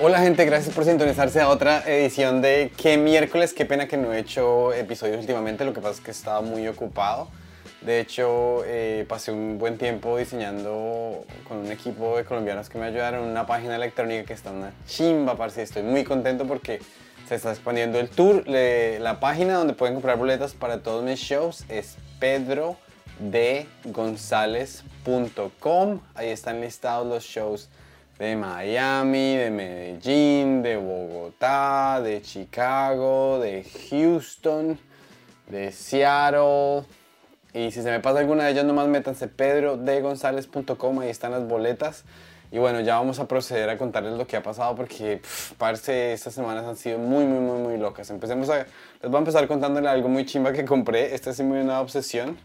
Hola gente, gracias por sintonizarse a otra edición de ¿Qué miércoles? Qué pena que no he hecho episodios últimamente, lo que pasa es que estaba muy ocupado. De hecho, eh, pasé un buen tiempo diseñando con un equipo de colombianos que me ayudaron una página electrónica que está una chimba, parce. Estoy muy contento porque se está expandiendo el tour. la página donde pueden comprar boletas para todos mis shows es pedrodegonzalez.com. Ahí están listados los shows de Miami, de Medellín, de Bogotá, de Chicago, de Houston, de Seattle. Y si se me pasa alguna de ellas, nomás métanse pedrodegonzalez.com, ahí están las boletas. Y bueno, ya vamos a proceder a contarles lo que ha pasado porque, parece, estas semanas han sido muy, muy, muy, muy locas. Empecemos a... Les voy a empezar contándole algo muy chimba que compré. Esta es muy una obsesión.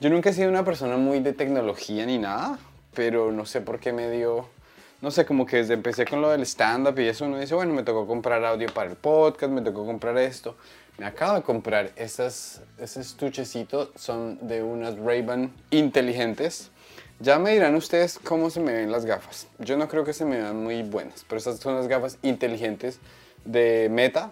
Yo nunca he sido una persona muy de tecnología ni nada, pero no sé por qué me dio no sé, como que desde empecé con lo del stand-up y eso uno dice, bueno, me tocó comprar audio para el podcast, me tocó comprar esto. Me acabo de comprar esas, ese estuchecito, son de unas Ray-Ban inteligentes. Ya me dirán ustedes cómo se me ven las gafas. Yo no creo que se me vean muy buenas, pero estas son las gafas inteligentes de Meta.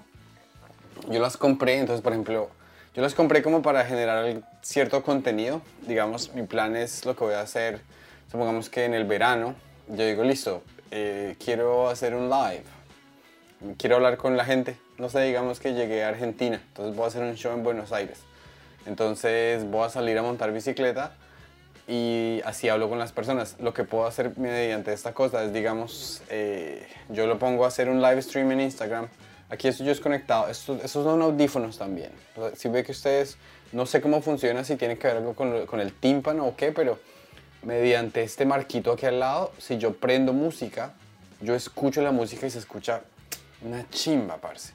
Yo las compré, entonces, por ejemplo, yo las compré como para generar cierto contenido. Digamos, mi plan es lo que voy a hacer, supongamos que en el verano yo digo, listo, eh, quiero hacer un live, quiero hablar con la gente. No sé, digamos que llegué a Argentina, entonces voy a hacer un show en Buenos Aires. Entonces voy a salir a montar bicicleta y así hablo con las personas. Lo que puedo hacer mediante esta cosa es, digamos, eh, yo lo pongo a hacer un live stream en Instagram. Aquí estoy yo desconectado. Estos, estos son audífonos también. si ve que ustedes, no sé cómo funciona, si tiene que ver algo con, con el tímpano o qué, pero mediante este marquito aquí al lado, si yo prendo música, yo escucho la música y se escucha una chimba, parce.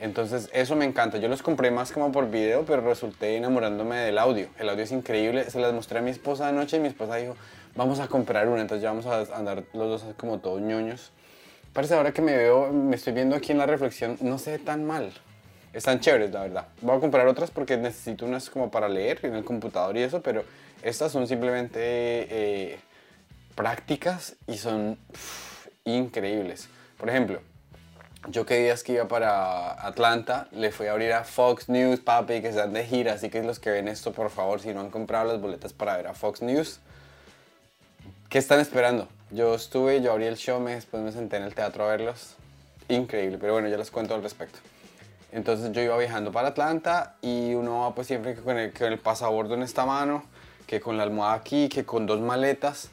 Entonces eso me encanta. Yo los compré más como por video, pero resulté enamorándome del audio. El audio es increíble. Se las mostré a mi esposa anoche y mi esposa dijo, vamos a comprar una. Entonces ya vamos a andar los dos como todos ñoños. Parece ahora que me veo, me estoy viendo aquí en la reflexión, no ve tan mal. Están chéveres, la verdad. Voy a comprar otras porque necesito unas como para leer en el computador y eso, pero estas son simplemente eh, prácticas y son increíbles. Por ejemplo, yo que días que iba para Atlanta, le fui a abrir a Fox News, papi, que están de gira, así que los que ven esto, por favor, si no han comprado las boletas para ver a Fox News, ¿qué están esperando? Yo estuve, yo abrí el show, me, después me senté en el teatro a verlos. Increíble, pero bueno, ya les cuento al respecto. Entonces yo iba viajando para Atlanta y uno va pues siempre con el, con el pasabordo en esta mano que con la almohada aquí, que con dos maletas.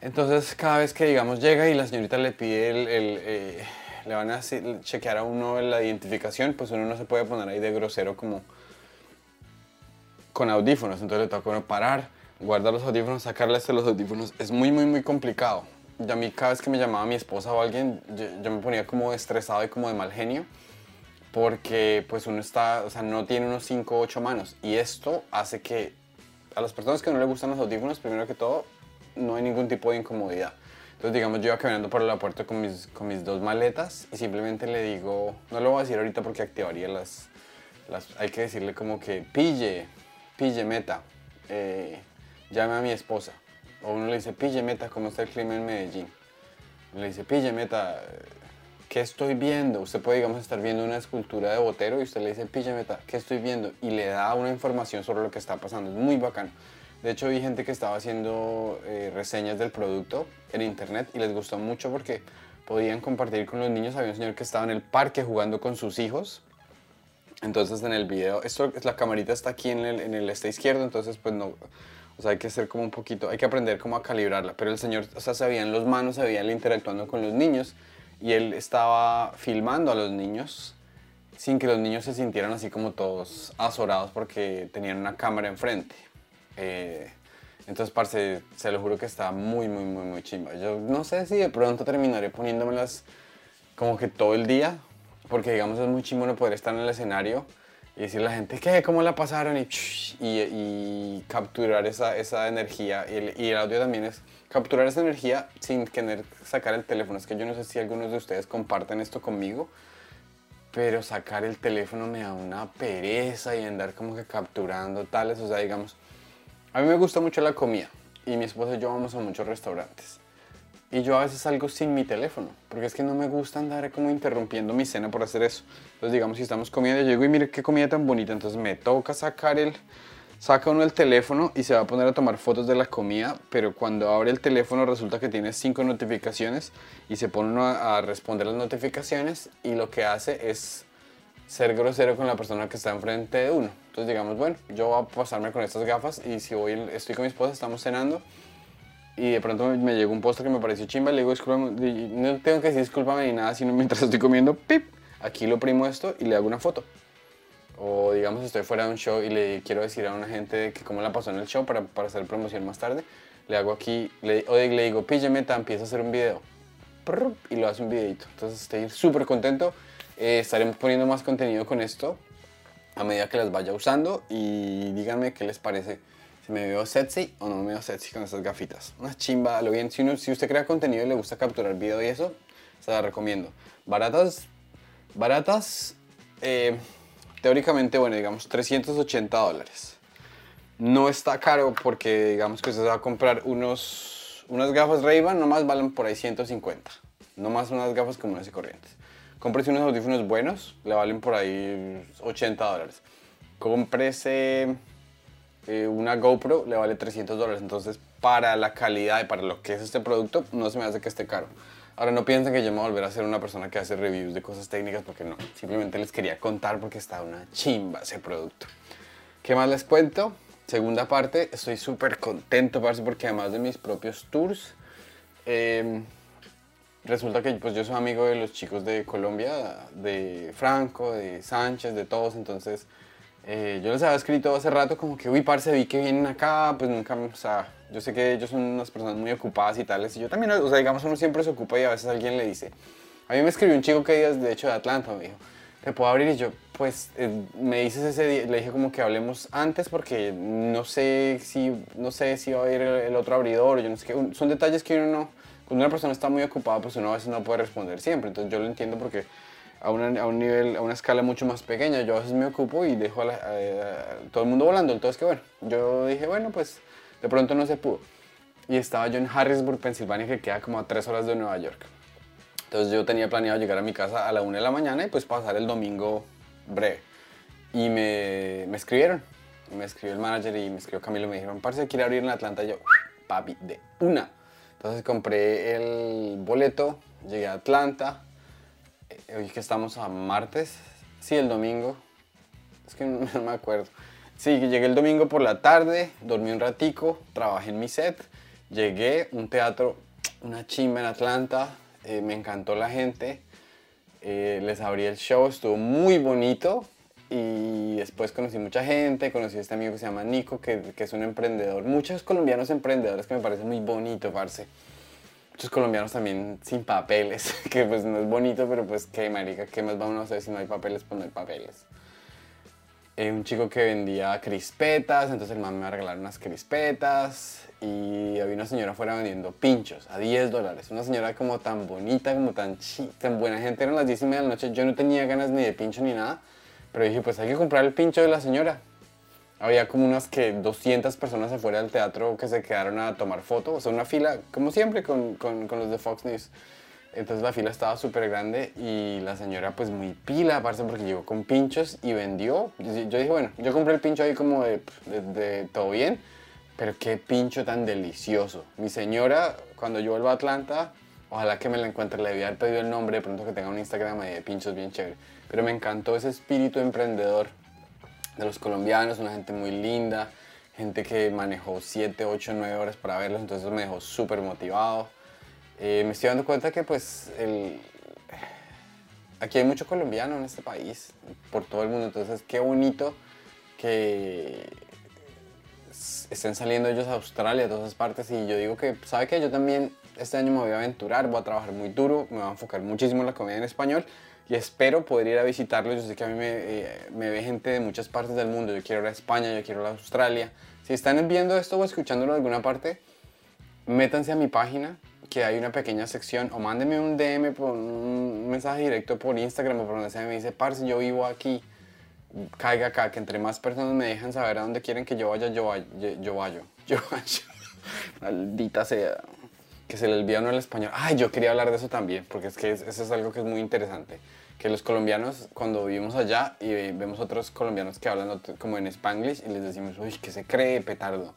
Entonces cada vez que digamos llega y la señorita le pide el, eh, le van a chequear a uno la identificación, pues uno no se puede poner ahí de grosero como con audífonos. Entonces le toca uno parar, guardar los audífonos, sacarle de los audífonos. Es muy, muy, muy complicado. Y a mí cada vez que me llamaba mi esposa o alguien, yo, yo, me ponía como estresado y como de mal genio. Porque pues uno está, o sea, no tiene unos 5 o 8 manos. Y esto hace que a las personas que no les gustan los audífonos, primero que todo, no hay ningún tipo de incomodidad. Entonces, digamos, yo iba caminando por la puerta con mis, con mis dos maletas y simplemente le digo, no lo voy a decir ahorita porque activaría las, las hay que decirle como que, pille, pille meta, eh, llame a mi esposa. O uno le dice, pille meta, ¿cómo está el clima en Medellín? Le dice, pille meta, ¿qué estoy viendo? Usted puede, digamos, estar viendo una escultura de Botero y usted le dice, píllame, ¿qué estoy viendo? Y le da una información sobre lo que está pasando. Es muy bacano. De hecho, vi gente que estaba haciendo eh, reseñas del producto en internet y les gustó mucho porque podían compartir con los niños. Había un señor que estaba en el parque jugando con sus hijos. Entonces, en el video, esto, la camarita está aquí en el, en el este izquierdo, entonces, pues no. O sea, hay que hacer como un poquito, hay que aprender cómo a calibrarla. Pero el señor, o sea, se veían los manos, se veía interactuando con los niños y él estaba filmando a los niños sin que los niños se sintieran así como todos azorados porque tenían una cámara enfrente. Eh, entonces, parce, se lo juro que está muy, muy, muy, muy chimba. Yo no sé si de pronto terminaré poniéndomelas como que todo el día, porque digamos es muy chimbo no poder estar en el escenario y decirle a la gente, ¿qué? ¿Cómo la pasaron? Y, y, capturar esa, esa energía. Y el, y el, audio también es capturar esa energía sin tener sacar el teléfono. Es que yo no sé si algunos de ustedes comparten esto conmigo, pero sacar el teléfono me da una pereza y andar como que capturando tales. O sea, digamos, a mí me gusta mucho la comida y mi esposa y yo vamos a muchos restaurantes. Y yo a veces salgo sin mi teléfono, porque es que no me gusta andar como interrumpiendo mi cena por hacer eso. Entonces, digamos, si estamos comiendo, yo digo, y mire qué comida tan bonita, entonces me toca sacar el, saca uno el teléfono y se va a poner a tomar fotos de la comida, pero cuando abre el teléfono resulta que tiene cinco notificaciones y se pone uno a, a responder las notificaciones y lo que hace es ser grosero con la persona que está enfrente de uno. Entonces digamos, bueno, yo voy a pasarme con estas gafas y si voy, estoy con mi esposa, estamos cenando y de pronto me llegó un postre que me pareció chimba, le digo, discúlpame, no tengo que decir discúlpame ni nada, sino mientras estoy comiendo, pip, aquí lo primo esto y le hago una foto. O digamos, estoy fuera de un show y le quiero decir a una gente que cómo la pasó en el show para, para hacer promoción más tarde, le hago aquí, le, o le digo, pílleme, empiezo a hacer un video. Y lo hace un videito. Entonces estoy súper contento. Eh, estaremos poniendo más contenido con esto a medida que las vaya usando y díganme qué les parece me veo sexy o no me veo sexy con estas gafitas. Una chimba, lo bien. Si, usted crea contenido y le gusta capturar video y eso, se la recomiendo. Baratas, baratas, eh, teóricamente, bueno, digamos 380 dólares. No está caro porque digamos que usted va a comprar unos, unas gafas Ray-Ban, nomás valen por ahí 150. Nomás unas gafas comunes y corrientes. Cómprese unos audífonos buenos, le valen por ahí 80 dólares. Cómprese eh, una GoPro le vale 300 dólares. Entonces, para la calidad y para lo que es este producto, no se me hace que esté caro. Ahora, no piensen que yo me voy a volver a ser una persona que hace reviews de cosas técnicas, porque no. Simplemente les quería contar porque está una chimba ese producto. ¿Qué más les cuento? Segunda parte, estoy súper contento, porque además de mis propios tours, em, resulta que pues, yo soy amigo de los chicos de Colombia, de Franco, de Sánchez, de todos, entonces eh, yo les había escrito hace rato como que, uy, parce, vi que vienen acá, pues nunca, o sea, yo sé que ellos son unas personas muy ocupadas y tales, y yo también, o sea, digamos, uno siempre se ocupa y a veces alguien le dice, a mí me escribió un chico que de hecho de Atlanta, me dijo, ¿te puedo abrir? Y yo, pues, eh, me dices ese día, le dije como que hablemos antes porque no sé si, no sé si va a ir el, otro abridor, yo no sé qué, son detalles que uno no, cuando una persona está muy ocupada, pues uno a veces no puede responder siempre, entonces yo lo entiendo porque a, una, a, un nivel, a una escala mucho más pequeña. Yo a veces me ocupo y dejo a, todo el mundo volando. Entonces, que bueno, yo dije, bueno, pues de pronto no se pudo. Y estaba yo en Harrisburg, Pensilvania, que queda como a tres horas de Nueva York. Entonces yo tenía planeado llegar a mi casa a la una de la mañana y pues pasar el domingo breve. Y me, me escribieron. Me escribió el manager y me escribió Camilo. Me dijeron, parce, quiere abrir en Atlanta. Yo, papi, de una. Entonces compré el boleto, llegué a Atlanta, hoy que estamos a martes, sí, el domingo, es que no, me acuerdo. Sí, llegué el domingo por la tarde, dormí un ratico, trabajé en mi set, llegué, un teatro, una chimba en Atlanta, eh, me encantó la gente, eh, les abrí el show, estuvo muy bonito y después conocí mucha gente, conocí a este amigo que se llama Nico, que, que es un emprendedor, muchos colombianos emprendedores que me parece muy bonito, parce muchos colombianos también sin papeles, que pues no es bonito, pero pues qué marica, qué más vamos a hacer si no hay papeles, pues no hay papeles. Eh, un chico que vendía crispetas, entonces el man me va a regalar unas crispetas y había una señora afuera vendiendo pinchos a 10 dólares. Una señora como tan bonita, como tan, tan buena gente, eran las 10 y media de la noche, yo no tenía ganas ni de pincho ni nada, pero dije pues hay que comprar el pincho de la señora había como unas que 200 personas afuera del teatro que se quedaron a tomar fotos, o sea, una fila, como siempre con, con, con los de Fox News. Entonces la fila estaba súper grande y la señora pues muy pila, aparte porque llegó con pinchos y vendió. Yo, dije, bueno, yo compré el pincho ahí como de, de, todo bien, pero qué pincho tan delicioso. Mi señora, cuando yo vuelva a Atlanta, ojalá que me la encuentre, le haber pedido el nombre, de pronto que tenga un Instagram de pinchos bien chévere. Pero me encantó ese espíritu emprendedor de los colombianos, una gente muy linda, gente que manejó 7, 8, 9 horas para verlos, entonces me dejó súper motivado. Eh, me estoy dando cuenta que pues el, aquí hay mucho colombiano en este país, por todo el mundo, entonces qué bonito que estén saliendo ellos a Australia, a todas esas partes, y yo digo que, ¿sabe qué? Yo también este año me voy a aventurar, voy a trabajar muy duro, me voy a enfocar muchísimo en la comida en español, y espero poder ir a visitarlos. Yo sé que a mí me, eh, me, ve gente de muchas partes del mundo. Yo quiero ir a España, yo quiero ir a Australia. Si están viendo esto o escuchándolo de alguna parte, métanse a mi página, que hay una pequeña sección, o mándenme un DM, un mensaje directo por Instagram o por donde sea. Me dice, parce, yo vivo aquí, caiga acá, que entre más personas me dejan saber a dónde quieren que yo vaya, yo, vaya, yo vaya. Yo vaya. Maldita sea. Que se le olvida uno el español. Ay, yo quería hablar de eso también, porque es que es- eso es algo que es muy interesante. Que los colombianos, cuando vivimos allá y vemos otros colombianos que hablan como en spanglish y les decimos, uy, ¿qué se cree, petardo?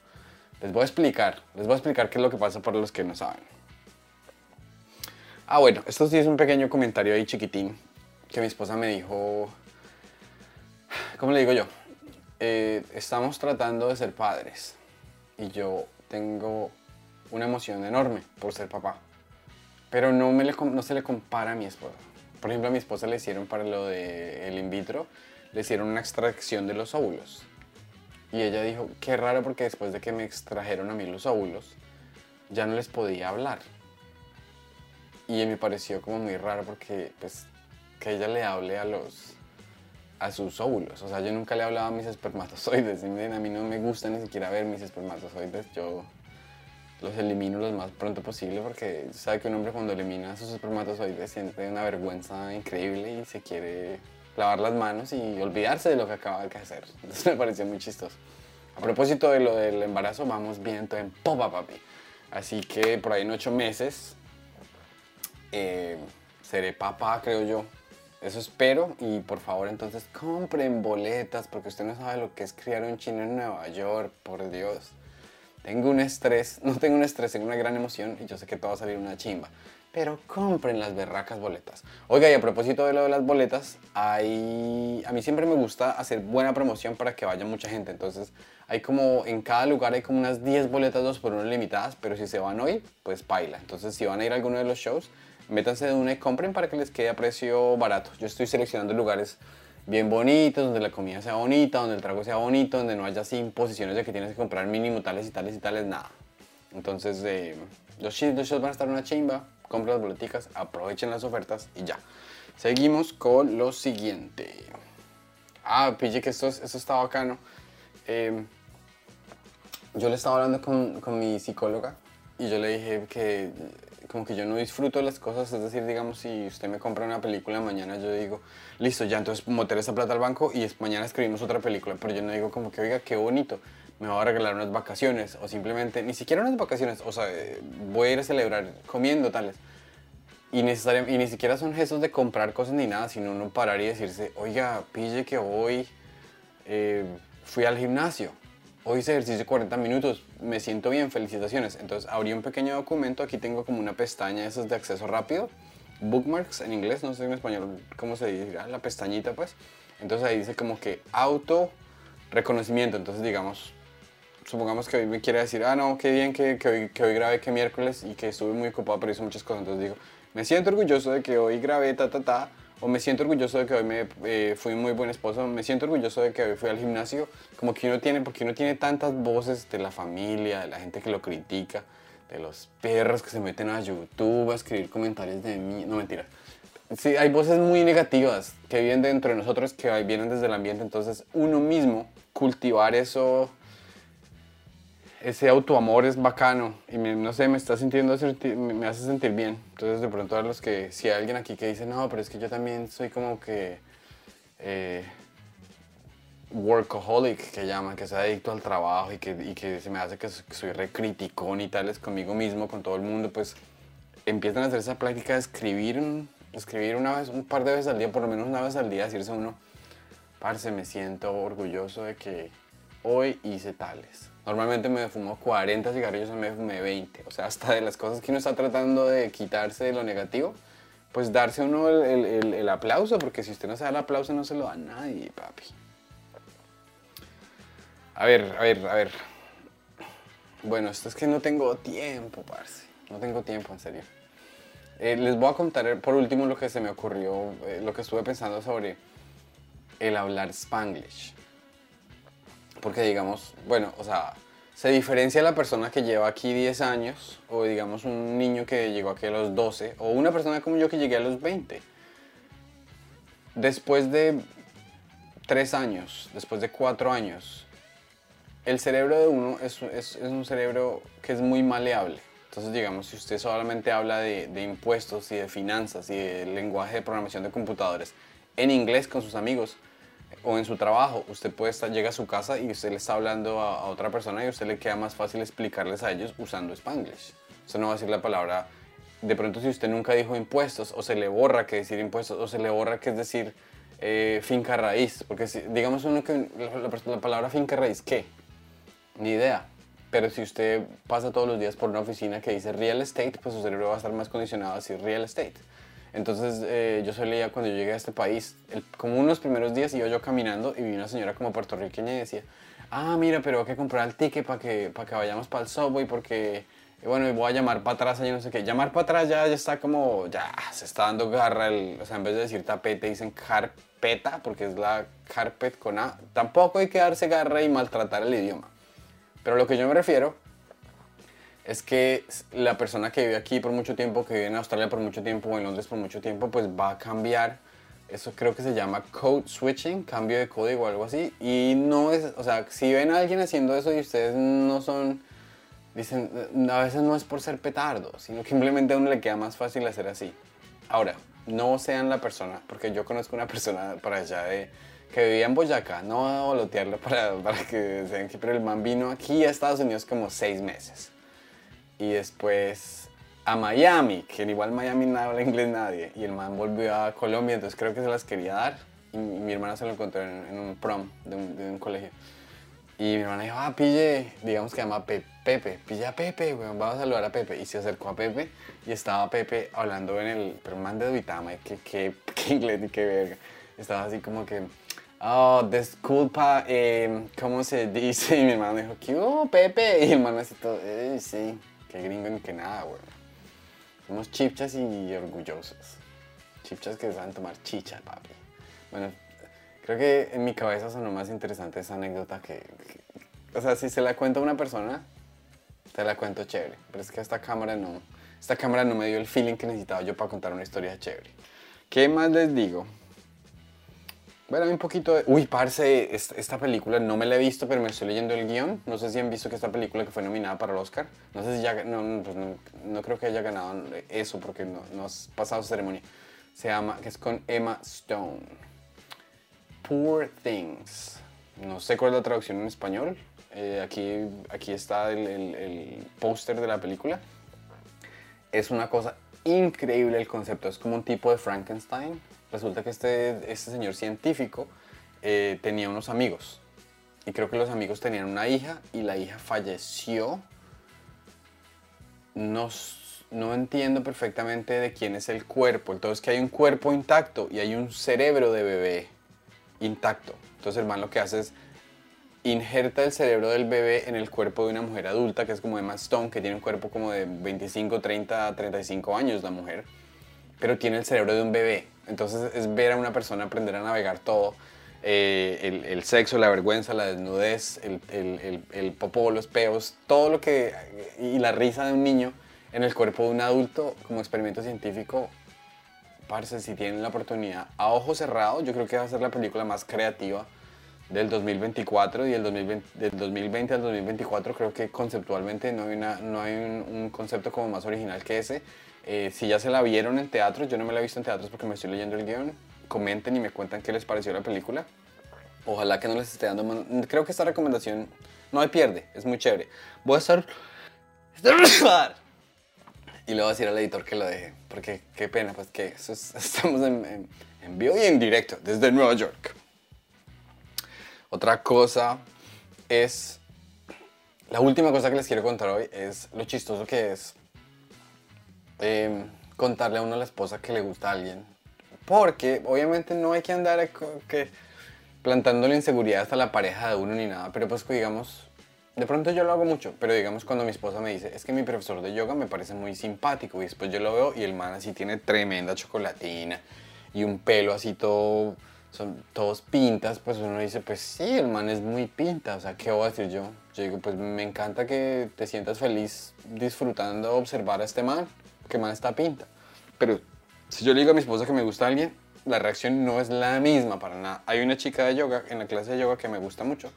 Les voy a explicar, les voy a explicar qué es lo que pasa para los que no saben. Ah, bueno, esto sí es un pequeño comentario ahí chiquitín que mi esposa me dijo, ¿cómo le digo yo? Eh, estamos tratando de ser padres y yo tengo una emoción enorme por ser papá, pero no, me le, no se le compara a mi esposa. Por ejemplo, a mi esposa le hicieron para lo de el in vitro, le hicieron una extracción de los óvulos. Y ella dijo, qué raro porque después de que me extrajeron a mí los óvulos, ya no les podía hablar. Y me pareció como muy raro porque, pues, que ella le hable a los, a sus óvulos. O sea, yo nunca le hablaba a mis espermatozoides. A mí no me gusta ni siquiera ver mis espermatozoides. Yo los elimino lo más pronto posible porque sabe que un hombre cuando elimina sus espermatozoides siente una vergüenza increíble y se quiere lavar las manos y olvidarse de lo que acaba de hacer. Entonces me pareció muy chistoso. A propósito de lo del embarazo, vamos viento en popa, papi. Así que por ahí en ocho meses eh, seré papá, creo yo. Eso espero y por favor entonces compren boletas porque usted no sabe lo que es criar un chino en Nueva York, por Dios. Tengo un estrés, no tengo un estrés, tengo una gran emoción y yo sé que todo va a salir una chimba. Pero compren las berracas boletas. Oiga, y a propósito de lo de las boletas, hay... a mí siempre me gusta hacer buena promoción para que vaya mucha gente. Entonces, hay como en cada lugar hay como unas 10 boletas 2 por 1 limitadas, pero si se van hoy, pues baila. Entonces, si van a ir a alguno de los shows, métanse de una y compren para que les quede a precio barato. Yo estoy seleccionando lugares bien bonitos, donde la comida sea bonita, donde el trago sea bonito, donde no haya así imposiciones de que tienes que comprar mínimo tales y tales y tales, nada. Entonces, eh, los, shows van a estar una chimba, compren las boleticas, aprovechen las ofertas y ya. Seguimos con lo siguiente. Ah, pille que esto, es- esto está bacano. Eh, yo le estaba hablando con, con mi psicóloga y yo le dije que como que yo no disfruto las cosas, es decir, digamos, si usted me compra una película mañana, yo digo, listo, ya entonces meter esa plata al banco y mañana escribimos otra película, pero yo no digo como que, oiga, qué bonito, me va a regalar unas vacaciones o simplemente, ni siquiera unas vacaciones, o sea, eh, voy a ir a celebrar comiendo tales. Y, y ni siquiera son gestos de comprar cosas ni nada, sino uno parar y decirse, oiga, pille que hoy eh, fui al gimnasio, hoy hice ejercicio 40 minutos, me siento bien, felicitaciones. Entonces abrí un pequeño documento, aquí tengo como una pestaña, esas de acceso rápido, bookmarks en inglés, no sé en español cómo se dice, la pestañita pues. Entonces ahí dice como que auto reconocimiento, entonces digamos, supongamos que hoy me quiere decir, ah, no, qué bien que, que hoy, que hoy grabé, que miércoles y que estuve muy ocupado, pero hice muchas cosas. Entonces digo, me siento orgulloso de que hoy grabé, ta, ta, ta, o me siento orgulloso de que hoy me, eh, fui un muy buen esposo, me siento orgulloso de que hoy fui al gimnasio. Como que uno tiene, porque uno tiene tantas voces de la familia, de la gente que lo critica, de los perros que se meten a YouTube a escribir comentarios de mí, no mentira. Sí, hay voces muy negativas que viven dentro de nosotros, que vienen desde el ambiente, entonces uno mismo cultivar eso ese autoamor es bacano y me- no sé, me está sintiendo, me hace sentir bien. Entonces de pronto a los que, si hay alguien aquí que dice, no, pero es que yo también soy como que eh, workaholic, que llaman, que soy adicto al trabajo y que, y que se me hace que, soy re criticón y tales conmigo mismo, con todo el mundo, pues empiezan a hacer esa práctica de escribir, escribir una vez, un par de veces al día, por lo menos una vez al día, decirse uno, parce, me siento orgulloso de que hoy hice tales. Normalmente me fumo 40 cigarrillos, hoy me fumé 20. O sea, hasta de las cosas que uno está tratando de quitarse de lo negativo, pues darse uno el, el- el- el aplauso, porque si usted no se da el aplauso no se lo da a nadie, papi. A ver, a ver, a ver. Bueno, esto es que no tengo tiempo, parce. No tengo tiempo, en serio. Eh, les voy a contar eh, por último lo que se me ocurrió, eh, lo que estuve pensando sobre el hablar spanglish. Porque digamos, bueno, o sea, se diferencia la persona que lleva aquí 10 años, o digamos un niño que llegó aquí a los 12, o una persona como yo que llegué a los 20. Después de 3 años, después de 4 años, el cerebro de uno es, es- es un cerebro que es muy maleable. Entonces, digamos, si usted solamente habla de, de impuestos y de finanzas y de lenguaje de programación de computadores en inglés con sus amigos o en su trabajo, usted puede estar, llega a su casa y usted le está hablando a, otra persona y usted le queda más fácil explicarles a ellos usando Spanglish. Usted no va a decir la palabra, de pronto si usted nunca dijo impuestos, o se le borra que decir impuestos, o se le borra que es decir eh, finca raíz, porque si, digamos uno que la, la palabra finca raíz, ¿qué? Ni idea. Pero si usted pasa todos los días por una oficina que dice real estate, pues su cerebro va a estar más condicionado a decir real estate. Entonces eh, yo solía cuando yo llegué a este país, como unos primeros días iba yo caminando y vi una señora como puertorriqueña y decía, ah, mira, pero hay que comprar el ticket para que, para que vayamos para el subway porque, bueno, y voy a llamar para atrás, y no sé qué. Llamar para atrás ya, ya está como, ya se está dando garra, el, o sea, en vez de decir tapete dicen carpeta porque es la carpet con A. Tampoco hay que darse garra y maltratar el idioma. Pero lo que yo me refiero es que la persona que vive aquí por mucho tiempo, que vive en Australia por mucho tiempo o en Londres por mucho tiempo, pues va a cambiar. Eso creo que se llama code switching, cambio de código o algo así. Y no es, o sea, si ven a alguien haciendo eso y ustedes no son, dicen, a veces no es por ser petardo, sino que simplemente a uno le queda más fácil hacer así. Ahora, no sean la persona, porque yo conozco una persona para allá de que vivía en Boyacá, no voy a volotearlo para, que sean que, pero el man vino aquí a Estados Unidos como seis meses. Y después a Miami, que igual Miami no habla inglés nadie, y el man volvió a Colombia, entonces creo que se las quería dar, y mi hermana se lo encontró en, un prom de un, colegio. Y mi hermana dijo, ah, pille, digamos que llama Pepe, pille a Pepe, weón, vamos a saludar a Pepe. Y se acercó a Pepe y estaba Pepe hablando en el, pero man de Duitama, que, que, que inglés ni qué verga. Estaba así como que, Oh, disculpa, eh, ¿cómo se dice? Y mi hermano dijo, ¿qué Pepe? Y el hermano así todo, eh, sí, qué gringo ni que nada, güey. Somos chipchas y orgullosos. Chipchas que saben tomar chicha, papi. Bueno, creo que en mi cabeza sonó más interesante esa anécdota que, O sea, si se la cuento a una persona, te la cuento chévere. Pero es que esta cámara no... Esta cámara no me dio el feeling que necesitaba yo para contar una historia chévere. ¿Qué más les digo? Bueno, un poquito de... Uy, parce, esta película no me la he visto, pero me estoy leyendo el guion. No sé si han visto que esta película que fue nominada para el Oscar, no sé si ya... No, pues no, creo que haya ganado eso porque no, no has pasado ceremonia. Se llama, que es con Emma Stone. Poor Things. No sé cuál es la traducción en español. Eh, aquí, aquí está el, el, el póster de la película. Es una cosa increíble el concepto. Es como un tipo de Frankenstein resulta que este, este señor científico eh, tenía unos amigos. Y creo que los amigos tenían una hija y la hija falleció. No, no entiendo perfectamente de quién es el cuerpo. Entonces que hay un cuerpo intacto y hay un cerebro de bebé intacto. Entonces el man lo que hace es injerta el cerebro del bebé en el cuerpo de una mujer adulta, que es como Emma Stone, que tiene un cuerpo como de 25, 30, 35 años la mujer, pero tiene el cerebro de un bebé. Entonces es ver a una persona aprender a navegar todo. Eh, el, sexo, la vergüenza, la desnudez, el, el, el, popó, los peos, todo lo que... y la risa de un niño en el cuerpo de un adulto como experimento científico, parce, si tienen la oportunidad, a ojo cerrado, yo creo que va a ser la película más creativa del 2024 y el 2020, del 2020 al 2024 creo que conceptualmente no hay, una, no hay un concepto como más original que ese eh, si ya se la vieron en teatro, yo no me la he visto en teatros porque me estoy leyendo el guion. Comenten y me cuentan qué les pareció la película. Ojalá que no les esté dando... Creo que esta recomendación no hay pierde, es muy chévere. Voy a estar... Y le voy a decir al editor que lo deje, porque qué pena, pues que estamos en, en vivo y en directo desde Nueva York. Otra cosa es... La última cosa que les quiero contar hoy es lo chistoso que es Em, contarle a uno a la esposa que le gusta a alguien. Porque obviamente no hay que andar que plantándole inseguridad hasta la pareja de uno ni nada, pero pues digamos, de pronto yo lo hago mucho, pero digamos cuando mi esposa me dice, es que mi profesor de yoga me parece muy simpático y después yo lo veo y el man así tiene tremenda chocolatina y un pelo así todo, son todos pintas, pues uno dice, pues sí, el man es muy pinta, o sea, ¿qué voy a decir yo? Yo digo, pues me encanta que te sientas feliz disfrutando observar a este man que más está pinta. Pero si yo le digo a mi esposa que me gusta alguien, la reacción no es la misma para nada. Hay una chica de yoga en la clase de yoga que me gusta mucho,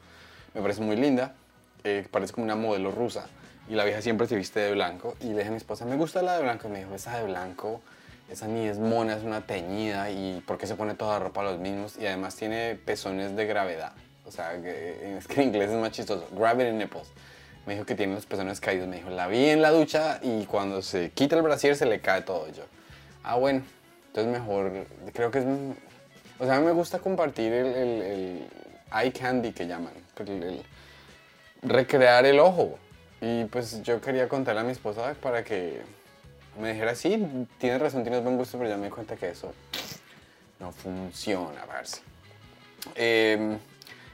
me parece muy linda, eh, parece como una modelo rusa y la vieja siempre se viste de blanco y le dije a mi esposa, me gusta la de blanco, y me dijo, esa de blanco, esa ni es mona, es una teñida y ¿por qué se pone toda la ropa los mismos? Y además tiene pezones de gravedad, o sea, que, es que en inglés es más chistoso, gravity nipples. Me dijo que tiene los pezones caídos. Me dijo, la vi en la ducha y cuando se quita el brasier se le cae todo. Yo, ah, bueno, entonces mejor, creo que es... O sea, a mí me gusta compartir el, eye candy que llaman, el- recrear el ojo. Y pues yo quería contarle a mi esposa para que me dijera, sí, tienes razón, tienes buen gusto, pero ya me di cuenta que eso no funciona, parce. Eh,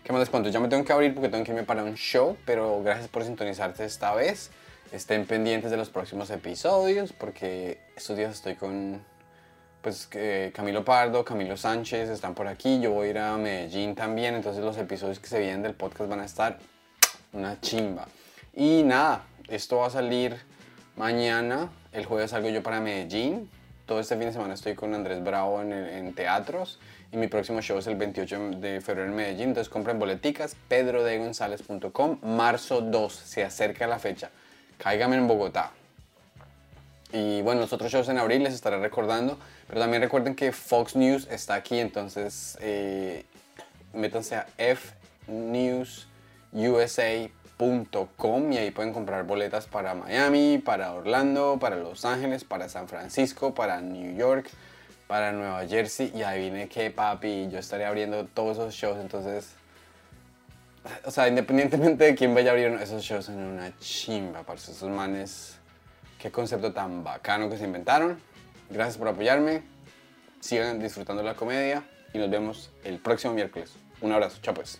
¿Qué más les? Ya me tengo que abrir porque tengo que irme para un show, pero gracias por sintonizarte esta vez. Estén pendientes de los próximos episodios porque estos días estoy con pues Camilo Pardo, Camilo Sánchez están por aquí. Yo voy a ir a Medellín también, entonces los episodios que se vienen del podcast van a estar una chimba. Y nada, esto va a salir mañana. El jueves salgo yo para Medellín. Todo este fin de semana estoy con Andrés Bravo en, en teatros. Y mi próximo show es el 28 de febrero en Medellín. Entonces compren boleticas. pedrodegonzalez.com. Marzo 2. Se acerca la fecha. Cáigame en Bogotá. Y bueno, los otros shows en abril les estaré recordando. Pero también recuerden que Fox News está aquí. Entonces eh, métanse a fnewsusa.com y ahí pueden comprar boletas para Miami, para Orlando, para Los Ángeles, para San Francisco, para New York, para Nueva Jersey. Y adivine qué, papi, yo estaré abriendo todos esos shows. Entonces, o sea, independientemente de quién vaya a abrir esos shows, son una chimba, para esos manes. Qué concepto tan bacano que se inventaron. Gracias por apoyarme. Sigan disfrutando la comedia y nos vemos el próximo miércoles. Un abrazo, chao pues.